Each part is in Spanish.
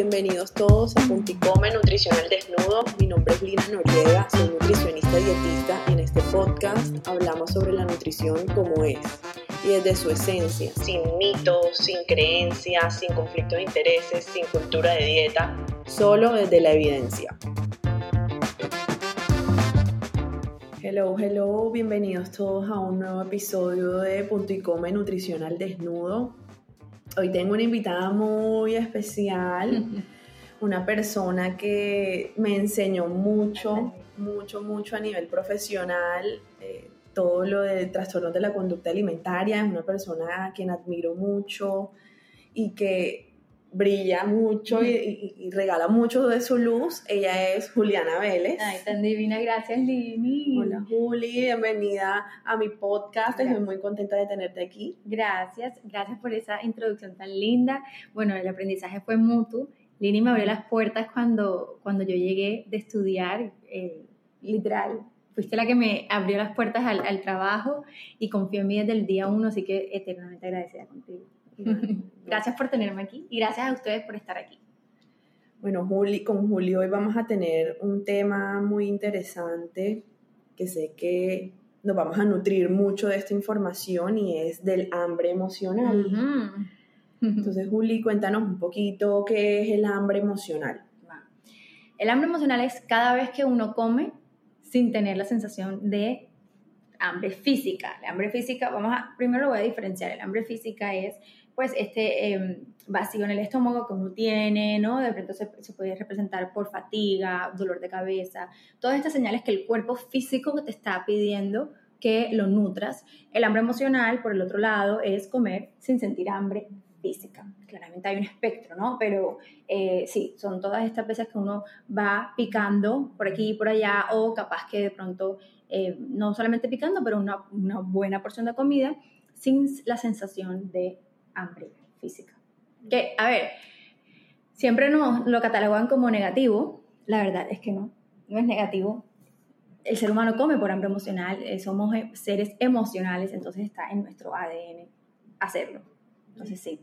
bienvenidos todos a Punticome Nutricional Desnudo. Mi nombre es Lina Noriega, soy nutricionista dietista y en este podcast hablamos sobre la nutrición como es y desde su esencia, sin mitos, sin creencias, sin conflictos de intereses, sin cultura de dieta, solo desde la evidencia. Hello, hello, bienvenidos todos a un nuevo episodio de Punto y Come Nutricional Desnudo. Hoy tengo una invitada muy especial, una persona que me enseñó mucho, mucho, mucho a nivel profesional, eh, todo lo de trastornos de la conducta alimentaria, es una persona a quien admiro mucho y que brilla mucho y, regala mucho de su luz. Ella es Juliana Vélez. Ay, tan divina, gracias Lini. Hola Juli, bienvenida a mi podcast. Estoy muy contenta de tenerte aquí. Gracias, gracias por esa introducción tan linda. Bueno, el aprendizaje fue mutuo. Lini me abrió las puertas cuando, cuando yo llegué de estudiar, eh, literal. Fuiste la que me abrió las puertas al, al trabajo y confió en mí desde el día uno, así que eternamente agradecida contigo. Gracias por tenerme aquí y gracias a ustedes por estar aquí. Bueno, Juli, con Julio hoy vamos a tener un tema muy interesante que sé que nos vamos a nutrir mucho de esta información y es del hambre emocional. Entonces, Juli, cuéntanos un poquito qué es el hambre emocional. El hambre emocional es cada vez que uno come sin tener la sensación de hambre física. La hambre física, vamos a, primero lo voy a diferenciar. El hambre física es pues este em, vacío en el estómago que uno tiene, ¿no? De pronto se, puede representar por fatiga, dolor de cabeza, todas estas señales que el cuerpo físico te está pidiendo que lo nutras. El hambre emocional, por el otro lado, es comer sin sentir hambre física. Claramente hay un espectro, ¿no? Pero eh, sí, son todas estas veces que uno va picando por aquí y por allá o capaz que de pronto, eh, no solamente picando, pero una, una buena porción de comida sin la sensación de hambre física. Que, a ver, siempre nos lo catalogan como negativo, la verdad es que no, no es negativo. El ser humano come por hambre emocional, eh, somos eh, seres emocionales, entonces está en nuestro ADN hacerlo. Entonces sí.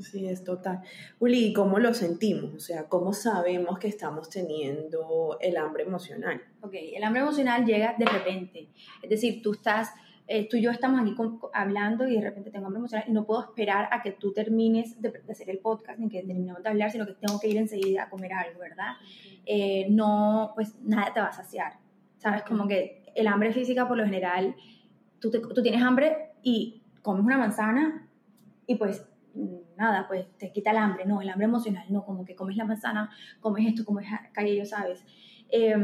Sí, es total. Uli, ¿cómo lo sentimos? O sea, ¿cómo sabemos que estamos teniendo el hambre emocional? Ok, el hambre emocional llega de repente. Es decir, tú estás eh, tú y yo estamos aquí hablando y de repente tengo hambre emocional y no puedo esperar a que tú termines de, hacer el podcast ni que terminemos de hablar, sino que tengo que ir enseguida a comer algo, ¿verdad? Eh, no, pues nada te va a saciar, ¿sabes? Como que el hambre física por lo general, tú, tú tienes hambre y comes una manzana y pues nada, pues te quita el hambre, no, el hambre emocional, no, como que comes la manzana, comes esto, comes aquello, ¿sabes? Eh,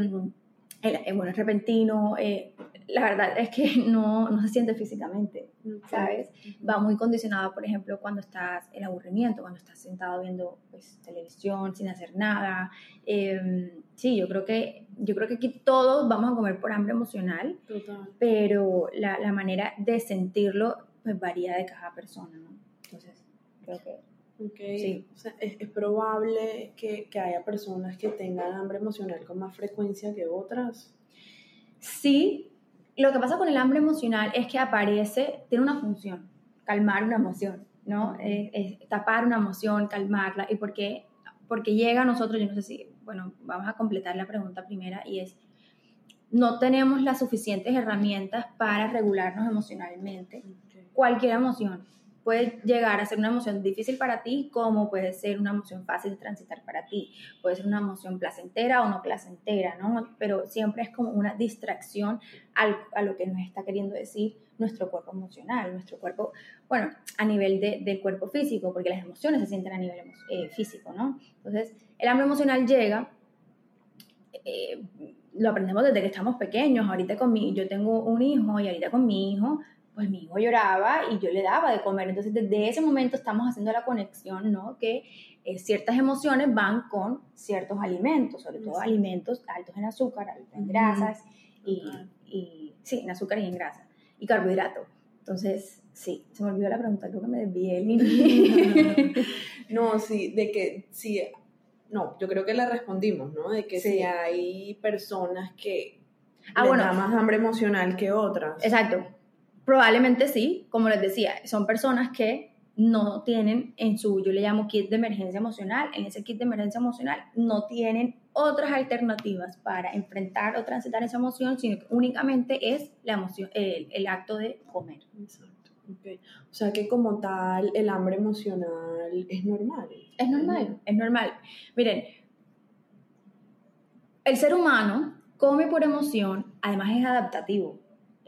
el, bueno, es repentino, eh, la verdad es que no, no, se siente físicamente, ¿sabes? Va muy condicionado, por ejemplo, cuando estás en aburrimiento, cuando estás sentado viendo pues, televisión sin hacer nada. Em, sí, yo creo, que, yo creo que aquí todos vamos a comer por hambre emocional, pero la, la, manera de sentirlo pues, varía de cada persona, ¿no? Entonces, creo que Okay. O sea, es, probable que, que, haya personas que tengan hambre emocional con más frecuencia que otras. Sí, lo que pasa con el hambre emocional es que aparece, tiene una función, calmar una emoción, ¿no? Es, tapar una emoción, calmarla. ¿Y por qué? Porque llega a nosotros, yo no sé si, bueno, vamos a completar la pregunta primera y es, no tenemos las suficientes herramientas para regularnos emocionalmente. Cualquier emoción puede llegar a ser una emoción difícil para ti como puede ser una emoción fácil de transitar para ti. Puede ser una emoción placentera o no placentera, ¿no? Pero siempre es como una distracción a lo que nos está queriendo decir nuestro cuerpo emocional, nuestro cuerpo, bueno, a nivel de, del cuerpo físico, porque las emociones se sienten a nivel eh, físico, ¿no? Entonces, el hambre emocional llega, eh, lo aprendemos desde que estamos pequeños, ahorita con mi, yo tengo un hijo y ahorita con mi hijo pues mi hijo lloraba y yo le daba de comer. Entonces, desde ese momento estamos haciendo la conexión, ¿no? Que eh, ciertas emociones van con ciertos alimentos, sobre todo alimentos altos en azúcar, altos en grasas y, y, sí, en azúcar y en grasa y carbohidrato. Entonces, sí, se me olvidó la pregunta, creo que me desvié. no, sí, de que sí, no, yo creo que la respondimos, ¿no? De que si hay personas que ah, bueno, da más hambre emocional que otras. Exacto, Probablemente sí, como les decía, son personas que no tienen en su, yo le llamo kit de emergencia emocional, en ese kit de emergencia emocional no tienen otras alternativas para enfrentar o transitar esa emoción, sino que únicamente es la emoción, el, acto de comer. Exacto. O sea que como tal el hambre emocional es normal. Es normal, es normal. Miren, el ser humano come por emoción, además es adaptativo.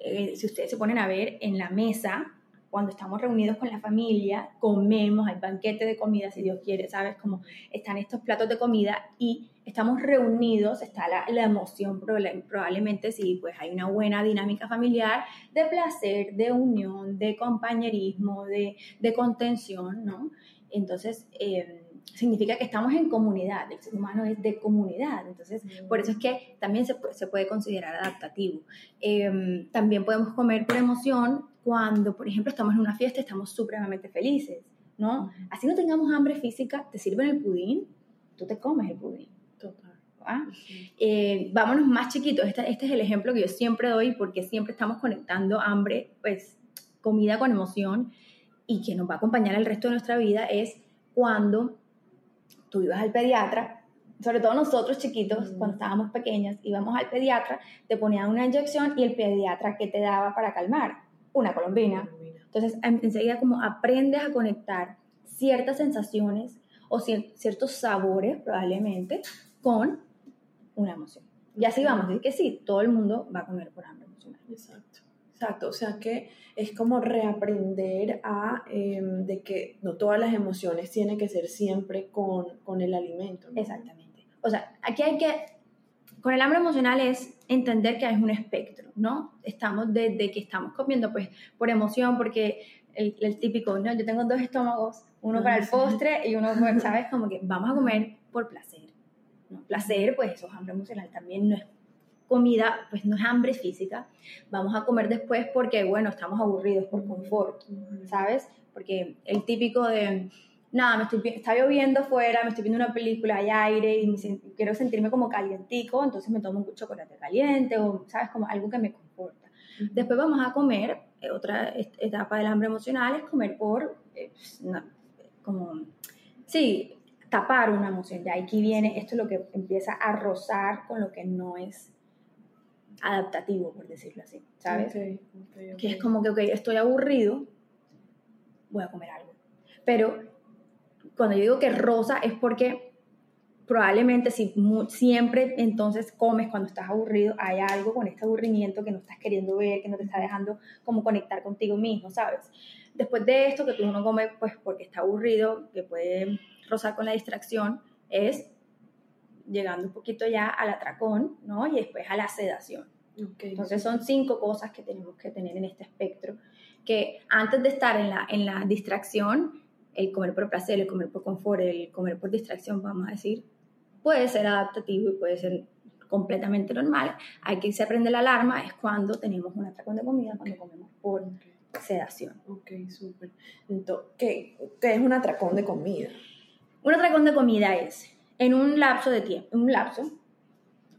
Eh, si ustedes se ponen a ver en la mesa, cuando estamos reunidos con la familia, comemos, hay banquete de comida, si Dios quiere, ¿sabes? Como están estos platos de comida y estamos reunidos, está la, la emoción, probablemente sí, pues hay una buena dinámica familiar de placer, de unión, de compañerismo, de, de contención, ¿no? Entonces, eh, significa que estamos en comunidad, el ser humano es de comunidad, entonces por eso es que también se, se puede considerar adaptativo. Em, también podemos comer por emoción cuando, por ejemplo, estamos en una fiesta y estamos supremamente felices, ¿no? Así no tengamos hambre física, te sirven el pudín, tú te comes el pudín. Total. ¿Ah? Eh, vámonos más chiquitos, este, este es el ejemplo que yo siempre doy porque siempre estamos conectando hambre, pues comida con emoción y que nos va a acompañar el resto de nuestra vida es cuando tú ibas al pediatra, sobre todo nosotros chiquitos, cuando estábamos pequeños, íbamos al pediatra, te ponían una inyección y el pediatra, ¿qué te daba para calmar? Una colombina. Entonces, enseguida como aprendes a conectar ciertas sensaciones o ciertos sabores probablemente con una emoción. Y así vamos, es que sí, todo el mundo va a comer por hambre emocional. Exacto. Exacto, o sea que es como reaprender a em, de que no todas las emociones tienen que ser siempre con, con el alimento. Exactamente. O sea, aquí hay que, con el hambre emocional es entender que es un espectro, ¿no? Estamos desde que estamos comiendo, pues, por emoción, porque el, el típico, ¿no? Yo tengo dos estómagos, uno para el postre y uno, ¿sabes? Como que vamos a comer por placer. ¿no? Placer, pues eso es hambre emocional también, no es comida, pues no es hambre física, vamos a comer después porque, bueno, estamos aburridos por confort, ¿sabes? Porque el típico de, nada, me estoy, está lloviendo afuera, me estoy viendo una película, hay aire y quiero sentirme como calientico, entonces me tomo un chocolate caliente o, ¿sabes? Como algo que me conforta. Después vamos a comer, eh, otra etapa del hambre emocional es comer por, eh, como, sí, tapar una emoción. Ya aquí viene, esto es lo que empieza a rozar con lo que no es adaptativo, por decirlo así, ¿sabes? que es como que, ok, estoy aburrido, voy a comer algo. Pero cuando yo digo que rosa es porque probablemente si siempre entonces comes cuando estás aburrido, hay algo con este aburrimiento que no estás queriendo ver, que no te está dejando como conectar contigo mismo, ¿sabes? Después de esto, que tú no comes pues porque está aburrido, que puede rozar con la distracción, es llegando un poquito ya al atracón, ¿no? Y después a la sedación. Entonces son cinco cosas que tenemos que tener en este espectro, que antes de estar en la, en la distracción, el comer por placer, el comer por confort, el comer por distracción, vamos a decir, puede ser adaptativo y puede ser completamente normal. Hay que se prende la alarma, es cuando tenemos un atracón de comida, cuando comemos por sedación. Ok, súper. Entonces, ¿qué, ¿qué es un atracón de comida? Un atracón de comida es en un lapso de tiempo, en un lapso,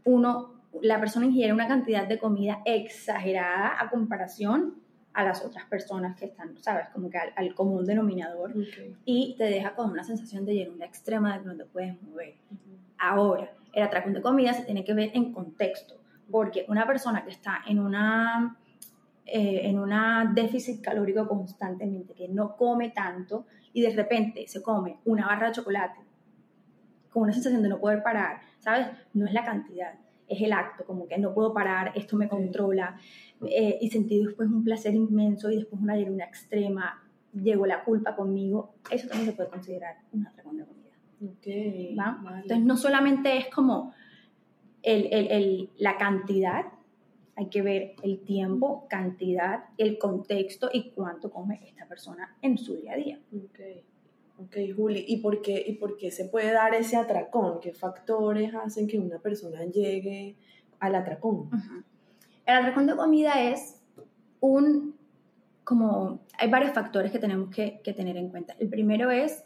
uno, la persona ingiere una cantidad de comida exagerada a comparación a las otras personas que están, ¿sabes? Como que al, común denominador y te deja con una sensación de llenura extrema de que no te puedes mover. Ahora, el atracón de comida se tiene que ver en contexto, porque una persona que está en una eh, en una déficit calórico constantemente, que no come tanto y de repente se come una barra de chocolate con una sensación de no poder parar, ¿sabes? No es la cantidad, es el acto, como que no puedo parar, esto me controla, eh, y sentí después un placer inmenso y después una llenura extrema, llegó la culpa conmigo, eso también se puede considerar un atracón de comida. Okay, ¿va? Entonces no solamente es como el, el, el, la cantidad, hay que ver el tiempo, cantidad, el contexto y cuánto come esta persona en su día a día. Okay. Ok, Juli, ¿y por, qué, ¿y por qué se puede dar ese atracón? ¿Qué factores hacen que una persona llegue al atracón? El atracón de comida es un, como, hay varios factores que tenemos que, que, tener en cuenta. El primero es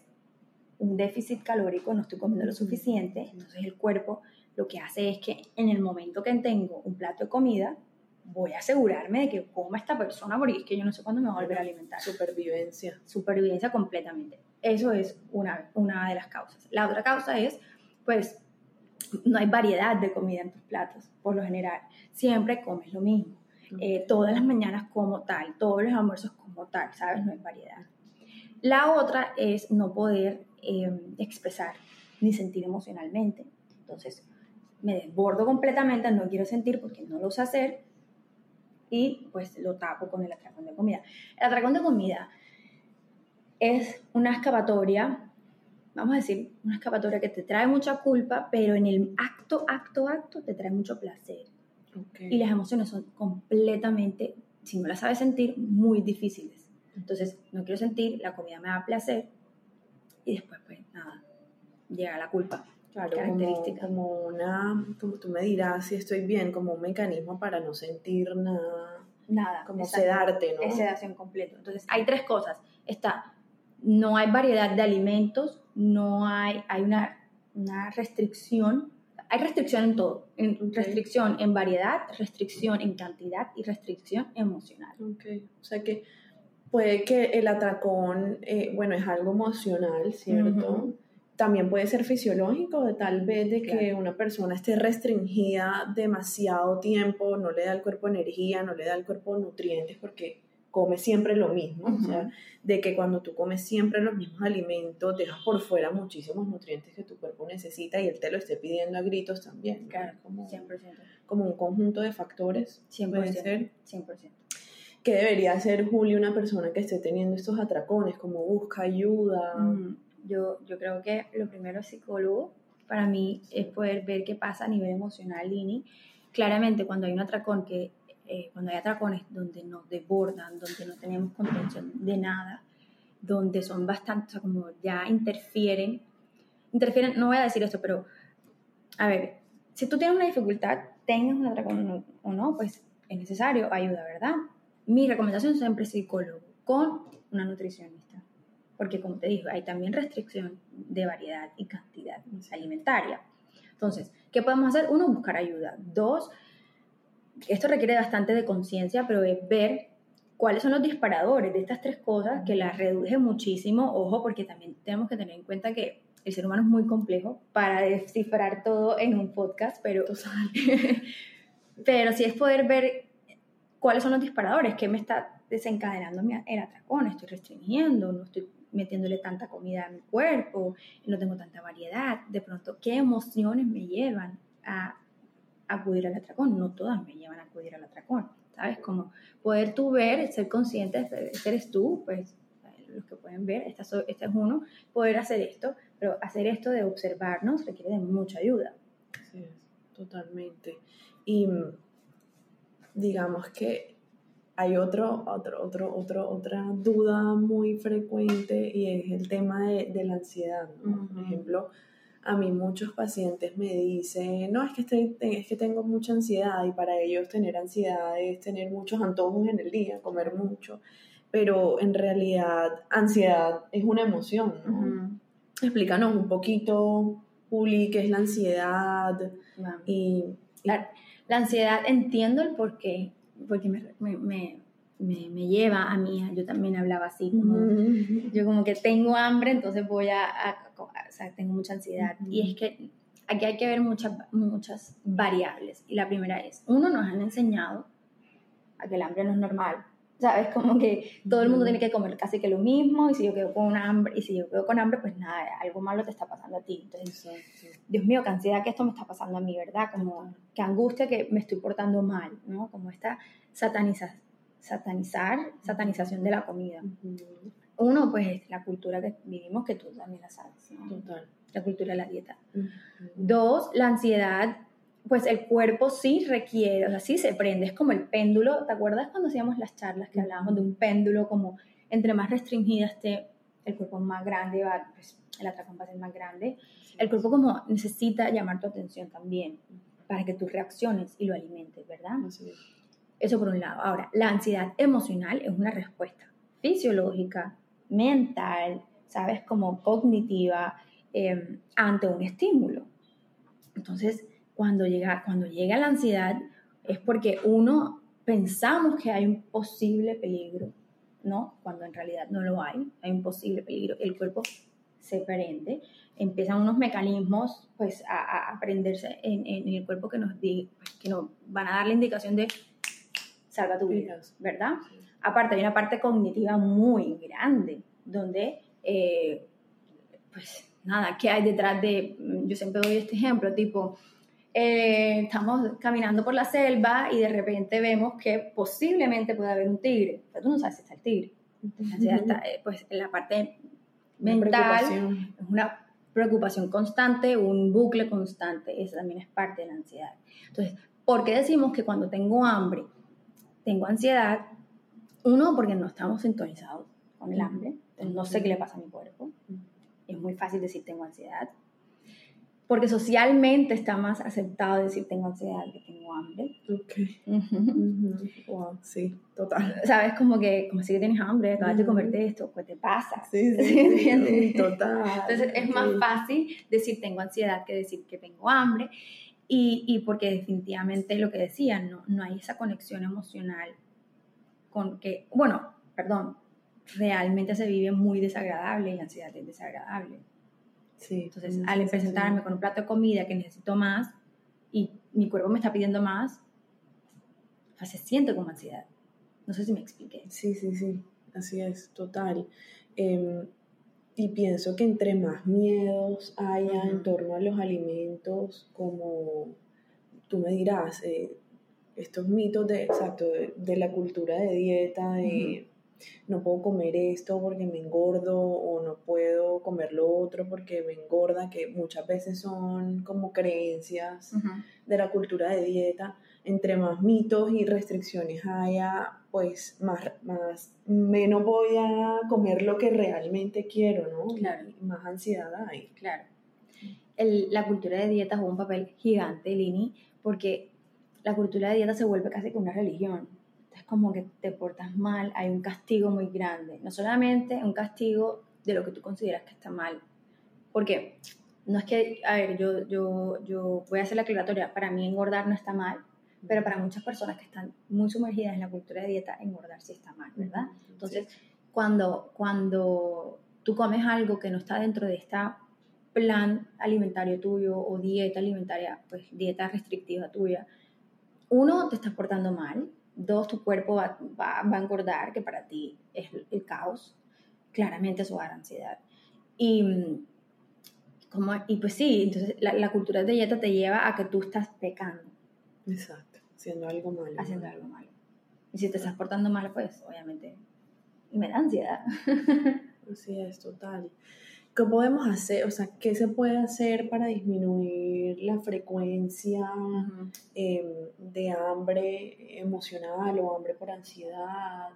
un déficit calórico, no estoy comiendo lo suficiente, entonces el cuerpo lo que hace es que en el momento que tengo un plato de comida, voy a asegurarme de que coma esta persona porque es que yo no sé cuándo me voy a volver a alimentar. Supervivencia. Supervivencia completamente. Eso es una, una de las causas. La otra causa es, pues, no hay variedad de comida en tus platos, por lo general. Siempre comes lo mismo. Eh, todas las mañanas como tal, todos los almuerzos como tal, ¿sabes? No hay variedad. La otra es no poder em, expresar ni sentir emocionalmente. Entonces, me desbordo completamente, no quiero sentir porque no lo sé hacer y pues lo tapo con el atracón de comida. El atracón de comida es una excavatoria, vamos a decir, una excavatoria que te trae mucha culpa, pero en el acto, acto, acto te trae mucho placer. Y las emociones son completamente, si no las sabes sentir, muy difíciles. Entonces, no quiero sentir, la comida me da placer y después, pues nada, llega la culpa. Claro, característica. Como, una, como tú me dirás si estoy bien, como un mecanismo para no sentir nada. Nada. Como sedarte, ¿no? Es sedación completo. Entonces, hay tres cosas. Está, no hay variedad de alimentos, no hay, hay una, una restricción hay restricción en todo. En restricción en variedad, restricción en cantidad y restricción emocional. Okay. O sea que puede que el atracón, eh, bueno, es algo emocional, ¿cierto? También puede ser fisiológico, de tal vez de que una persona esté restringida demasiado tiempo, no le da al cuerpo energía, no le da al cuerpo nutrientes, porque come siempre lo mismo, o sea, de que cuando tú comes siempre los mismos alimentos, dejas por fuera muchísimos nutrientes que tu cuerpo necesita y él te lo esté pidiendo a gritos también. Claro, como, 100%. Como un conjunto de factores. 100%. Puede ser. 100%. ¿Qué debería hacer Julio una persona que esté teniendo estos atracones? Como busca ayuda. Mm, yo, yo creo que lo primero es psicólogo. Para mí es poder ver qué pasa a nivel emocional, Lini. Claramente, cuando hay un atracón que eh, cuando hay atracones donde nos desbordan, donde no tenemos contención de nada, donde son bastante, como ya interfieren, interfieren, no voy a decir esto, pero a ver, si tú tienes una dificultad, tengas un atracón o no, pues es necesario ayuda, ¿verdad? Mi recomendación siempre es psicólogo con una nutricionista, porque como te digo, hay también restricción de variedad y cantidad alimentaria. Entonces, ¿qué podemos hacer? Uno, buscar ayuda. Dos, esto requiere bastante de conciencia, pero es ver cuáles son los disparadores de estas tres cosas que las reduje muchísimo. Ojo, porque también tenemos que tener en cuenta que el ser humano es muy complejo para descifrar todo en un podcast, pero, pero sí es poder ver cuáles son los disparadores, qué me está desencadenando el atracón, estoy restringiendo, no estoy metiéndole tanta comida a mi cuerpo, no tengo tanta variedad, de pronto, ¿qué emociones me llevan a acudir al atracón, no todas me llevan a acudir al atracón, ¿sabes? Como poder tú ver, ser consciente, este eres tú, pues los que pueden ver, este, este es uno, poder hacer esto, pero hacer esto de observarnos requiere de mucha ayuda. Sí, totalmente. Y digamos que hay otro, otro, otro, otro, otra duda muy frecuente y es el tema de, de la ansiedad. Por ejemplo, a mí muchos pacientes me dicen, no, es que, estoy, es que tengo mucha ansiedad y para ellos tener ansiedad es tener muchos antojos en el día, comer mucho, pero en realidad ansiedad es una emoción, ¿no? Explícanos un poquito, Juli, qué es la ansiedad y, La, ansiedad entiendo el por qué, porque me, me, me, me, lleva a mí, yo también hablaba así, como, yo como que tengo hambre, entonces voy a, o sea, tengo mucha ansiedad. Y es que aquí hay que ver muchas, muchas variables. Y la primera es, uno, nos han enseñado a que el hambre no es normal. ¿Sabes? Como que todo el mundo tiene que comer casi que lo mismo y si yo quedo con hambre, y si yo quedo con hambre, pues nada, algo malo te está pasando a ti. Entonces, Dios mío, qué ansiedad que esto me está pasando a mí, ¿verdad? Como qué angustia que me estoy portando mal, ¿no? Como esta satanización satanizar, satanización de la comida. Uno, pues la cultura que vivimos, que tú también la sabes, Total. La cultura de la dieta. Dos, la ansiedad, pues el cuerpo sí requiere, o sea, sí se prende, es como el péndulo, ¿te acuerdas cuando hacíamos las charlas que hablábamos de un péndulo, como entre más restringida esté, el cuerpo más grande va, pues el atracón va a ser más grande. El cuerpo como necesita llamar tu atención también para que tú reacciones y lo alimentes, ¿verdad? Eso por un lado. Ahora, la ansiedad emocional es una respuesta fisiológica, mental, ¿sabes? Como cognitiva em, ante un estímulo. Entonces, cuando llega, cuando llega la ansiedad es porque uno, pensamos que hay un posible peligro, ¿no? Cuando en realidad no lo hay, hay un posible peligro. El cuerpo se prende, empiezan unos mecanismos pues a, a prenderse en, en, el cuerpo que nos, pues, que nos van a dar la indicación de salva tu vida, ¿verdad? Aparte hay una parte cognitiva muy grande donde eh, pues nada, ¿qué hay detrás de, yo siempre doy este ejemplo, tipo, eh, estamos caminando por la selva y de repente vemos que posiblemente puede haber un tigre, pero tú no sabes si está el tigre. está, eh, pues en la parte mental es una preocupación constante, un bucle constante, eso también es parte de la ansiedad. Entonces, ¿por qué decimos que cuando tengo hambre tengo ansiedad? Uno, porque no estamos sintonizados con el hambre, entonces no sé qué le pasa a mi cuerpo. Es muy fácil decir tengo ansiedad porque socialmente está más aceptado decir tengo ansiedad que tengo hambre. Ok. Wow, sí, total. Sabes, como que, como si que tienes hambre, acabas de comerte esto, ¿qué te pasa? Sí, sí, total. Entonces es más fácil decir tengo ansiedad que decir que tengo hambre. Y, y porque definitivamente lo que decían, no, no hay esa conexión emocional con que, bueno, perdón, realmente se vive muy desagradable y la ansiedad es desagradable. Entonces, al presentarme con un plato de comida que necesito más y mi cuerpo me está pidiendo más, pues se siente como ansiedad. No sé si me expliqué. Sí, sí, sí, así es, total. Em, y pienso que entre más miedos haya en torno a los alimentos, como tú me dirás, eh, estos mitos de, exacto, de, la cultura de dieta, de no puedo comer esto porque me engordo o no puedo comer lo otro porque me engorda, que muchas veces son como creencias de la cultura de dieta. Entre más mitos y restricciones haya, pues más, más, menos voy a comer lo que realmente quiero, ¿no? Claro. más ansiedad hay. Claro. El, la cultura de dieta juega un papel gigante, Lini, porque la cultura de dieta se vuelve casi como una religión es como que te portas mal, hay un castigo muy grande. No solamente un castigo de lo que tú consideras que está mal. Porque no es que, a ver, yo, yo, yo voy a hacer la aclaratoria, para mí engordar no está mal, pero para muchas personas que están muy sumergidas en la cultura de dieta, engordar sí está mal, ¿verdad? Entonces, cuando, cuando tú comes algo que no está dentro de este plan alimentario tuyo o dieta alimentaria, pues dieta restrictiva tuya, uno, te estás portando mal, Dos, tu cuerpo va, va, a engordar, que para ti es el, caos. Claramente eso va a dar ansiedad. Y, como, y pues sí, entonces la, la, cultura de dieta te lleva a que tú estás pecando. Exacto, haciendo algo malo. Haciendo algo malo. Y si te estás portando mal, pues obviamente me da ansiedad. Así es, total. ¿Qué podemos hacer? O sea, ¿qué se puede hacer para disminuir la frecuencia em, de hambre emocional o hambre por ansiedad?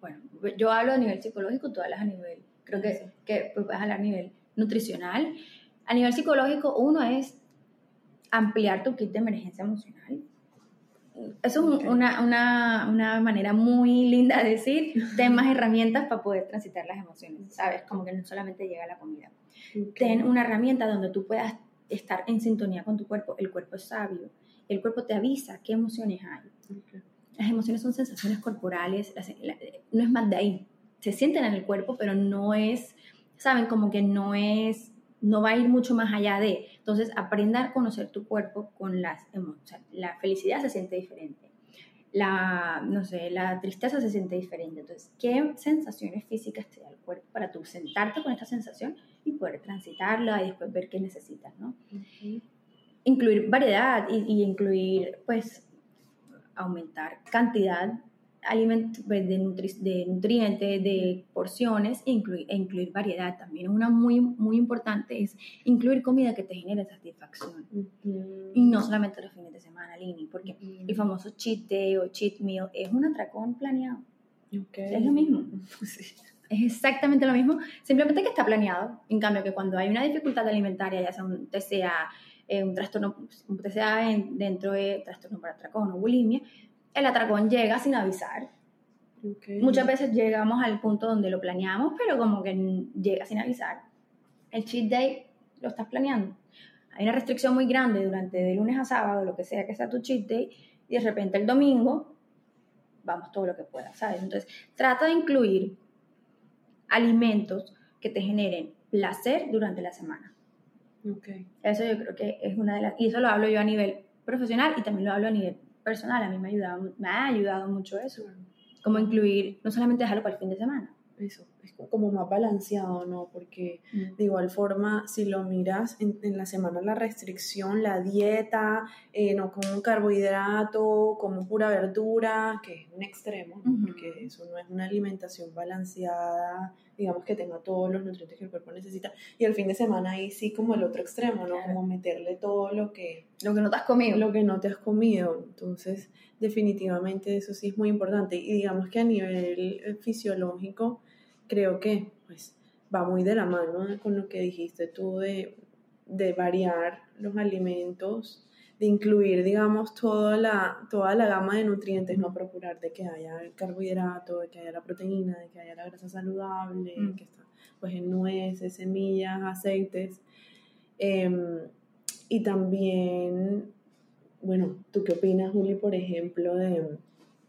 Bueno, yo hablo a nivel psicológico, tú hablas a nivel, creo que, que puedes hablar a nivel nutricional. A nivel psicológico, uno es ampliar tu kit de emergencia emocional eso es una, una, una, manera muy linda de decir, ten más herramientas para poder transitar las emociones, ¿sabes? Como que no solamente llega la comida. Ten una herramienta donde tú puedas estar en sintonía con tu cuerpo. El cuerpo es sabio. El cuerpo te avisa qué emociones hay. Las emociones son sensaciones corporales, no es más de ahí. Se sienten en el cuerpo, pero no es, ¿saben? Como que no es no va a ir mucho más allá de. Entonces, aprenda a conocer tu cuerpo con las emociones. La felicidad se siente diferente. La, no sé, la tristeza se siente diferente. Entonces, ¿qué sensaciones físicas te da el cuerpo para tú sentarte con esta sensación y poder transitarla y después ver qué necesitas, ¿no? Incluir variedad y, y incluir, pues, aumentar cantidad pues, de, de, nutrientes, de porciones e incluir, e incluir variedad también. Una muy, muy importante es incluir comida que te genere satisfacción. Y no solamente los fines de semana, Lini, porque el famoso cheat day o cheat meal es un atracón planeado. Es lo mismo. Es exactamente lo mismo, simplemente que está planeado. En cambio, que cuando hay una dificultad alimentaria, ya sea un TCA, eh, un trastorno, un TCA dentro de trastorno para atracón o bulimia, el atracón llega sin avisar. Muchas veces llegamos al punto donde lo planeamos, pero como que llega sin avisar. El cheat day lo estás planeando. Hay una restricción muy grande durante de lunes a sábado, lo que sea que sea tu cheat day, y de repente el domingo vamos todo lo que pueda, ¿sabes? Entonces, trata de incluir alimentos que te generen placer durante la semana. Okay. Eso yo creo que es una de las... Y eso lo hablo yo a nivel profesional y también lo hablo a nivel personal. A mí me ha ayudado, me ha ayudado mucho eso. Como incluir, no solamente dejarlo para el fin de semana. Eso, es como más balanceado, ¿no? Porque mm. de igual forma, si lo miras en, la semana, la restricción, la dieta, eh, no como carbohidrato, como pura verdura, que es un extremo, porque eso no es una alimentación balanceada, digamos que tenga todos los nutrientes que el cuerpo necesita. Y el fin de semana ahí sí como el otro extremo, ¿no? Como meterle todo lo que... Lo que no te has comido. Lo que no te has comido. Entonces, definitivamente eso sí es muy importante. Y digamos que a nivel eh, fisiológico, creo que pues va muy de la mano con lo que dijiste tú de, de variar los alimentos, de incluir, digamos, toda la, toda la gama de nutrientes, no procurar de que haya el carbohidrato, de que haya la proteína, de que haya la grasa saludable, mm. que está pues en nueces, semillas, aceites. Em, y también, bueno, ¿tú qué opinas, Juli, por ejemplo, de,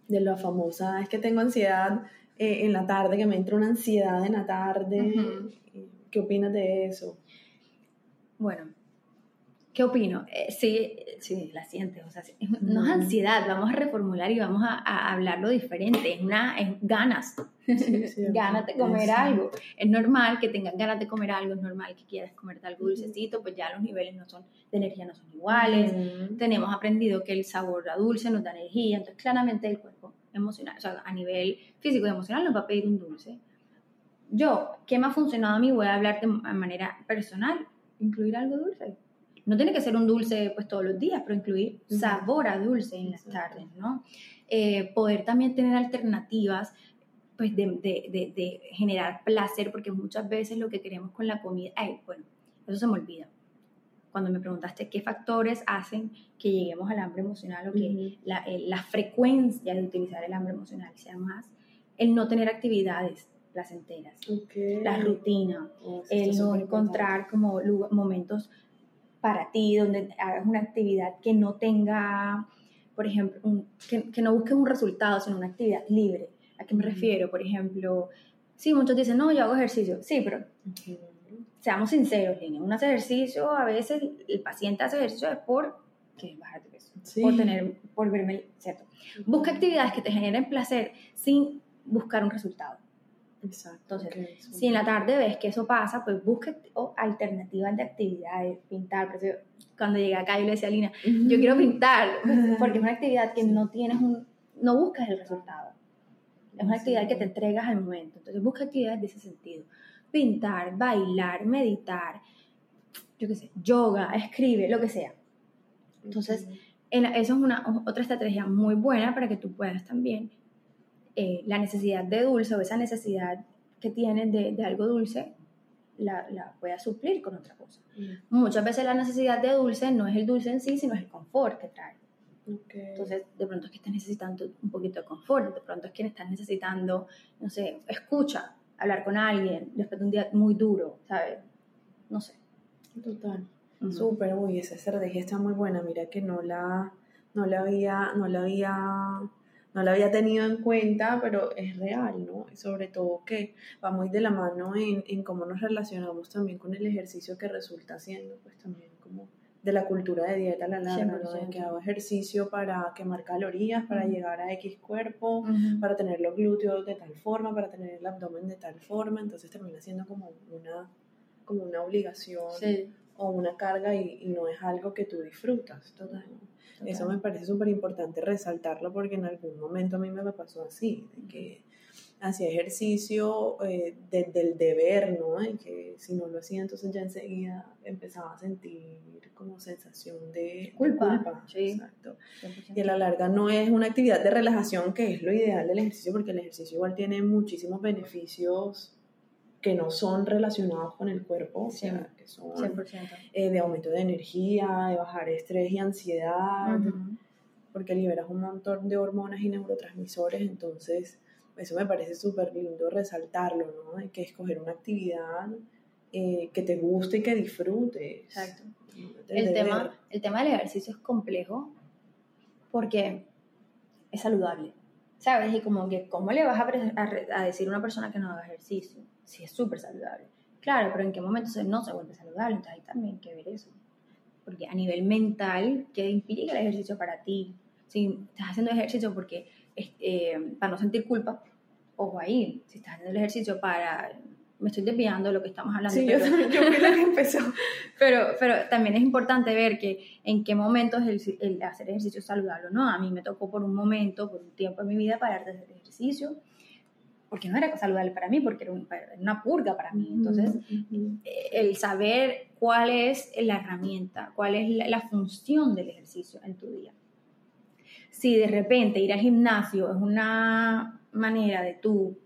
de la famosa, es que tengo ansiedad, eh, en la tarde, que me entra una ansiedad en la tarde. ¿Qué opinas de eso? Bueno, ¿qué opino? Eh, sí, sí, la sientes, o sea, no es ansiedad, vamos a reformular y vamos a, hablarlo diferente, es, una, es ganas, ganas de comer algo. Es normal que tengas ganas de comer algo, es normal que quieras comerte algo dulcecito, pues ya los niveles no son, de energía no son iguales, tenemos aprendido que el sabor a dulce nos da energía, entonces claramente el cuerpo emocional, o sea, a nivel físico y emocional nos va a pedir un dulce. Yo, ¿qué me ha funcionado a mí? Voy a hablar de manera personal, incluir algo dulce. No tiene que ser un dulce pues todos los días, pero incluir sabor a dulce en las tardes, ¿no? Eh, poder también tener alternativas pues de, de, de, generar placer, porque muchas veces lo que queremos con la comida, ay, bueno, eso se me olvida cuando me preguntaste qué factores hacen que lleguemos al hambre emocional o que la, la, frecuencia de utilizar el hambre emocional sea más, el no tener actividades placenteras, la rutina, oh, el no encontrar como momentos para ti donde hagas una actividad que no tenga, por ejemplo, que, que, no busques un resultado, sino una actividad libre. ¿A qué me refiero? Por ejemplo, sí, muchos dicen, no, yo hago ejercicio. Sí, pero seamos sinceros, Lina, un ejercicio, a veces el paciente hace ejercicio es por que bajar de peso, por tener, por verme, ¿cierto? Busca actividades que te generen placer sin buscar un resultado. Exacto. Entonces, si en la tarde ves que eso pasa, pues busca alternativas de actividades, pintar. cuando llegué acá yo le decía a Lina, yo quiero pintar, porque es una actividad que no tienes un, no buscas el resultado. Es una actividad que te entregas al momento. Entonces, busca actividades de ese sentido pintar, bailar, meditar, yo qué sé, yoga, escribe, lo que sea. Entonces, eso es una, otra estrategia muy buena para que tú puedas también eh, la necesidad de dulce o esa necesidad que tienes de, algo dulce, la, la, puedas suplir con otra cosa. Muchas veces la necesidad de dulce no es el dulce en sí, sino es el confort que trae. Entonces, de pronto es que estás necesitando un poquito de confort, de pronto es que estás necesitando, no sé, escucha, hablar con alguien después de un día muy duro, ¿sabes? No sé. Total. Súper, uy, esa estrategia está muy buena. Mira que no la, no la había, no la había, no la había tenido en cuenta, pero es real, ¿no? Y sobre todo que va muy de la mano en, en cómo nos relacionamos también con el ejercicio que resulta siendo, pues también como de la cultura de dieta a la larga, ¿no? de que hago ejercicio para quemar calorías, para llegar a X cuerpo, para tener los glúteos de tal forma, para tener el abdomen de tal forma, entonces termina siendo como una, como una obligación o una carga y, no es algo que tú disfrutas. Eso me parece súper importante resaltarlo porque en algún momento a mí me pasó así, de que hacía ejercicio eh, desde el deber, ¿no? Y que si no lo hacía, entonces ya enseguida empezaba a sentir como sensación de culpa. Exacto. Y a la larga no es una actividad de relajación que es lo ideal del ejercicio, porque el ejercicio igual tiene muchísimos beneficios que no son relacionados con el cuerpo, o sea, que son eh, de aumento de energía, de bajar estrés y ansiedad, porque liberas un montón de hormonas y neurotransmisores, entonces eso me parece súper lindo resaltarlo, ¿no? Hay que escoger una actividad eh, que te guste y que disfrutes. Exacto. El tema, el tema del ejercicio es complejo porque es saludable. ¿Sabes? Y como que, ¿cómo le vas a, a, a decir a una persona que no haga ejercicio? Si es súper saludable. Claro, pero ¿en qué momento no se vuelve saludable? Entonces hay también que ver eso. Porque a nivel mental, ¿qué implica el ejercicio para ti? Si estás haciendo ejercicio porque, eh, para no sentir culpa, ojo ahí, si estás haciendo el ejercicio para me estoy desviando de lo que estamos hablando. Sí, yo también, yo fui la que empezó. pero, pero también es importante ver que en qué momentos el, el, hacer ejercicio es saludable o no. A mí me tocó por un momento, por un tiempo en mi vida, parar de hacer ejercicio, porque no era saludable para mí, porque era, una purga para mí. Entonces, eh, el saber cuál es la herramienta, cuál es la, la función del ejercicio en tu día. Si de repente ir al gimnasio es una manera de tú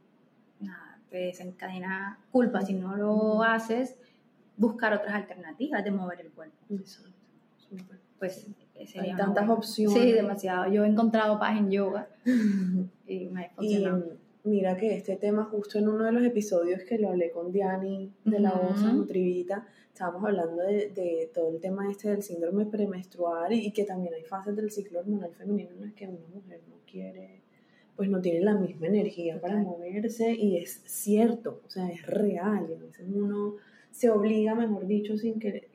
te desencadena culpa si no lo haces, buscar otras alternativas de mover el cuerpo. Pues Hay tantas opciones. Sí, demasiado. Yo he encontrado paz en yoga y me ha funcionado. mira que este tema, justo en uno de los episodios que lo hablé con Diani de la voz Nutrivita, estábamos hablando de, de, todo el tema este del síndrome premenstrual y, que también hay fases del ciclo hormonal femenino en las que una mujer no quiere pues no tiene la misma energía para moverse y es cierto, o sea, es real. Y a veces uno se obliga, mejor dicho, sin que,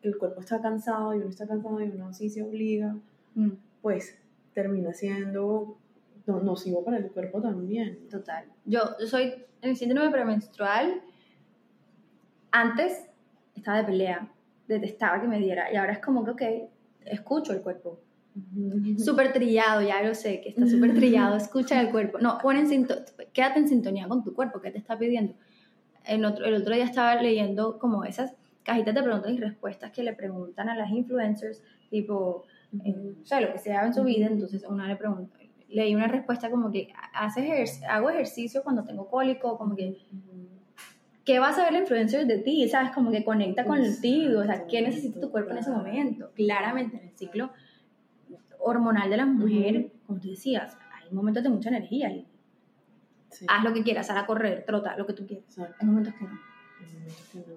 el cuerpo está cansado y uno está cansado y uno sí se obliga, mm. pues termina siendo nocivo para el cuerpo también. Total. Yo, yo soy en el síndrome premenstrual, antes estaba de pelea, detestaba que me diera y ahora es como que, ok, escucho el cuerpo Súper trillado, ya lo sé, que está súper trillado, escucha el cuerpo. No, pon en quédate en sintonía con tu cuerpo, ¿qué te está pidiendo? El otro, el otro día estaba leyendo como esas cajitas de preguntas y respuestas que le preguntan a las influencers, tipo, eh, o sea, lo que sea en su vida, entonces una le pregunta, leí una respuesta como que ¿haces hago ejercicio cuando tengo cólico, como que... ¿Qué va a saber la influencer de ti? ¿Sabes? Como que conecta contigo. O sea, ¿qué necesita tu cuerpo en ese momento? Claramente, en el ciclo hormonal de la mujer, como tú decías, hay momentos de mucha energía. Y Haz lo que quieras, sal a correr, trota, lo que tú quieras. Hay momentos que no.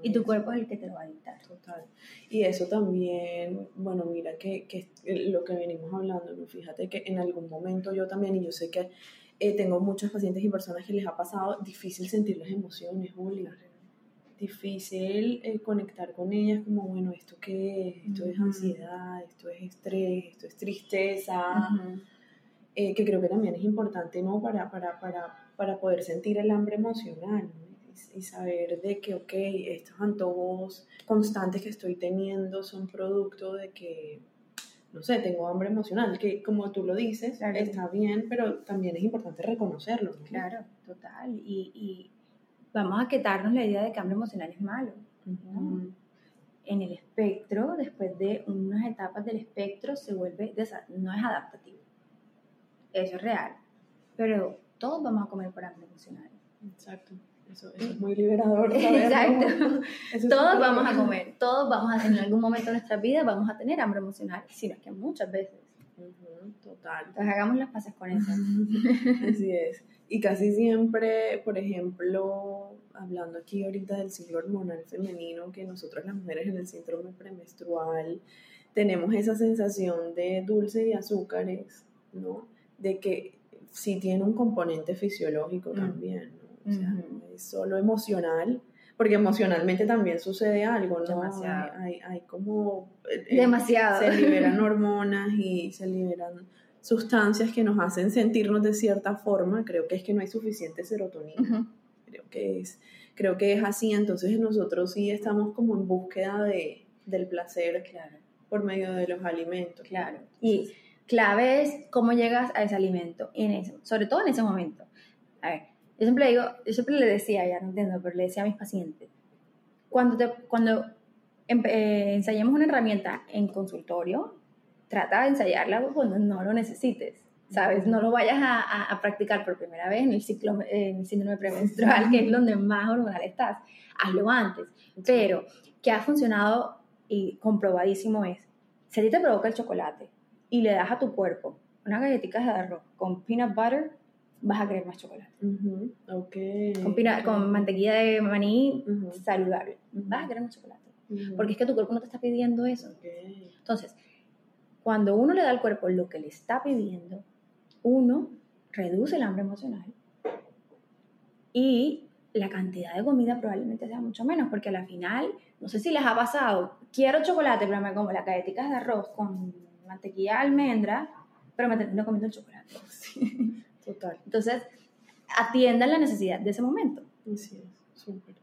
y tu cuerpo es el que te lo va a dictar. Total. Y eso también, bueno, mira que, que lo que venimos hablando, fíjate que en algún momento yo también, y yo sé que eh, tengo muchos pacientes y personas que les ha pasado difícil sentir las emociones, Juli. Difícil eh, conectar con ellas, como, bueno, ¿esto qué es? Esto es ansiedad, esto es estrés, esto es tristeza, eh, que creo que también es importante, ¿no? Para, para, para, para poder sentir el hambre emocional, y, saber de que, ok, estos antojos constantes que estoy teniendo son producto de que, no sé, tengo hambre emocional, que como tú lo dices, está bien, pero también es importante reconocerlo. Claro, total, y, y vamos a quitarnos la idea de que hambre emocional es malo. En el espectro, después de unas etapas del espectro, se vuelve, no es adaptativo. Eso es real. Pero todos vamos a comer por hambre emocional. Exacto. Eso, es muy liberador. Exacto. todos vamos a comer, todos vamos a, en algún momento de nuestra vida vamos a tener hambre emocional, sino que muchas veces. total. Entonces hagamos las paces con eso. Así es. Y casi siempre, por ejemplo, hablando aquí ahorita del ciclo hormonal femenino, que nosotros las mujeres en el síndrome premenstrual tenemos esa sensación de dulce y azúcares, ¿no? De que sí tiene un componente fisiológico mm. también, ¿no? O sea, no es solo emocional, porque emocionalmente también sucede algo, ¿no? Demasiado. Hay, hay, como... Eh, eh, Demasiado. Se liberan hormonas y se liberan sustancias que nos hacen sentirnos de cierta forma, creo que es que no hay suficiente serotonina. Creo que es creo que es así, entonces nosotros sí estamos como en búsqueda de, del placer claro. por medio de los alimentos. Claro. Y clave es cómo llegas a ese alimento, en ese, sobre todo en ese momento. A ver, yo siempre digo, yo siempre le decía, ya no entiendo, pero le decía a mis pacientes, cuando, te, cuando eh, ensayemos una herramienta en consultorio, trata de ensayarla cuando no lo necesites, ¿sabes? No lo vayas a, a, practicar por primera vez en el, ciclo, en el síndrome premenstrual, que es donde más hormonal estás. Hazlo antes. Pero que ha funcionado y comprobadísimo es, si a ti te provoca el chocolate y le das a tu cuerpo unas galletitas de arroz con peanut butter, vas a querer más chocolate. okay. Con, con, mantequilla de maní saludable, vas a querer más chocolate. Porque es que tu cuerpo no te está pidiendo eso. Entonces, Cuando uno le da al cuerpo lo que le está pidiendo, uno reduce el hambre emocional y la cantidad de comida probablemente sea mucho menos, porque al final, no sé si les ha pasado, quiero chocolate, pero me como las galletitas de arroz con mantequilla de almendra, pero me termino comiendo el chocolate. Total. Entonces, atiendan la necesidad de ese momento. Así es, súper.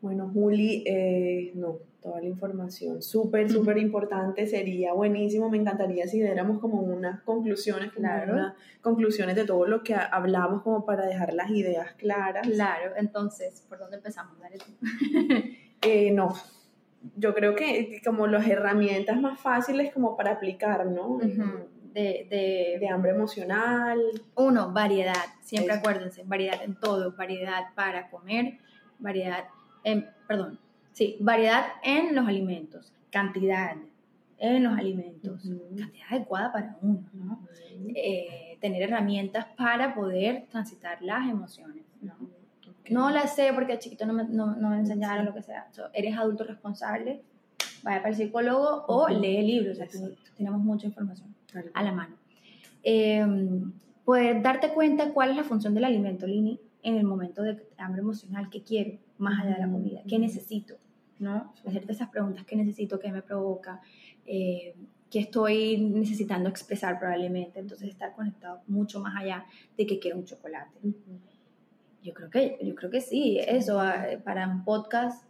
Bueno, Juli, eh, no, toda la información súper, súper importante, sería buenísimo, me encantaría si diéramos como unas conclusiones, como Claro. unas conclusiones de todo lo que ha- hablamos como para dejar las ideas claras. Claro, entonces, ¿por dónde empezamos? Dale tú. Eh, no, yo creo que como las herramientas más fáciles como para aplicar, ¿no? De, de, De hambre emocional. Uno, variedad. Siempre acuérdense, variedad en todo, variedad para comer, variedad en, perdón, sí, variedad en los alimentos, cantidad en los alimentos, cantidad adecuada para uno, ¿no? Eh, tener herramientas para poder transitar las emociones, ¿no? Ok. No las sé porque chiquito no me, no, no me enseñaron lo que sea. So, eres adulto responsable, vaya para el psicólogo o lee libros. Tenemos mucha información Tal a la mano. Eh, poder darte cuenta cuál es la función del alimento, Lini, en el momento de hambre emocional, qué quiero, más allá de la comida, qué necesito, ¿no? Hacerte esas preguntas, qué necesito, qué me provoca, eh, qué estoy necesitando expresar probablemente, entonces estar conectado mucho más allá de que quiero un chocolate. Yo creo que, yo creo que sí, eso, ah, para un podcast,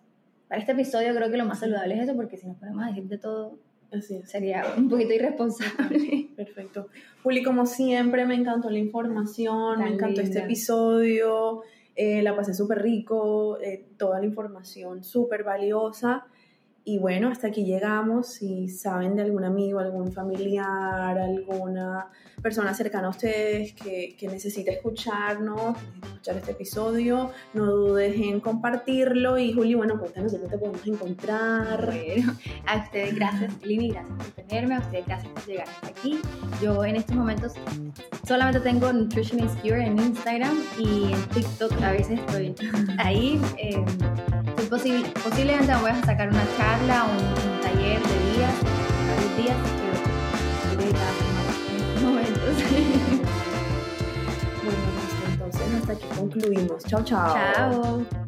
para este episodio creo que lo más saludable es eso, porque si nos ponemos a decir de todo, Así es. sería un poquito irresponsable. Perfecto. Juli, como siempre, me encantó la información, Tan me encantó este episodio, eh, la pasé súper rico, eh, toda la información súper valiosa. Y bueno, hasta aquí llegamos. Si saben de algún amigo, algún familiar, alguna persona cercana a ustedes que, que necesite escucharnos, escuchar este episodio, no dudes en compartirlo. Y Juli, bueno, cuéntanos dónde te podemos encontrar. Bueno, a ustedes gracias, Lini, gracias por tenerme, a ustedes gracias por llegar hasta aquí. Yo en estos momentos solamente tengo Nutrition is Cure en Instagram y en TikTok a veces estoy ahí. Eh, es posible, posiblemente me voy a sacar una charla, un, un taller de días, varios días, pero semana en estos momentos. Bueno, listo, entonces hasta aquí concluimos. Chao, chao. Chao.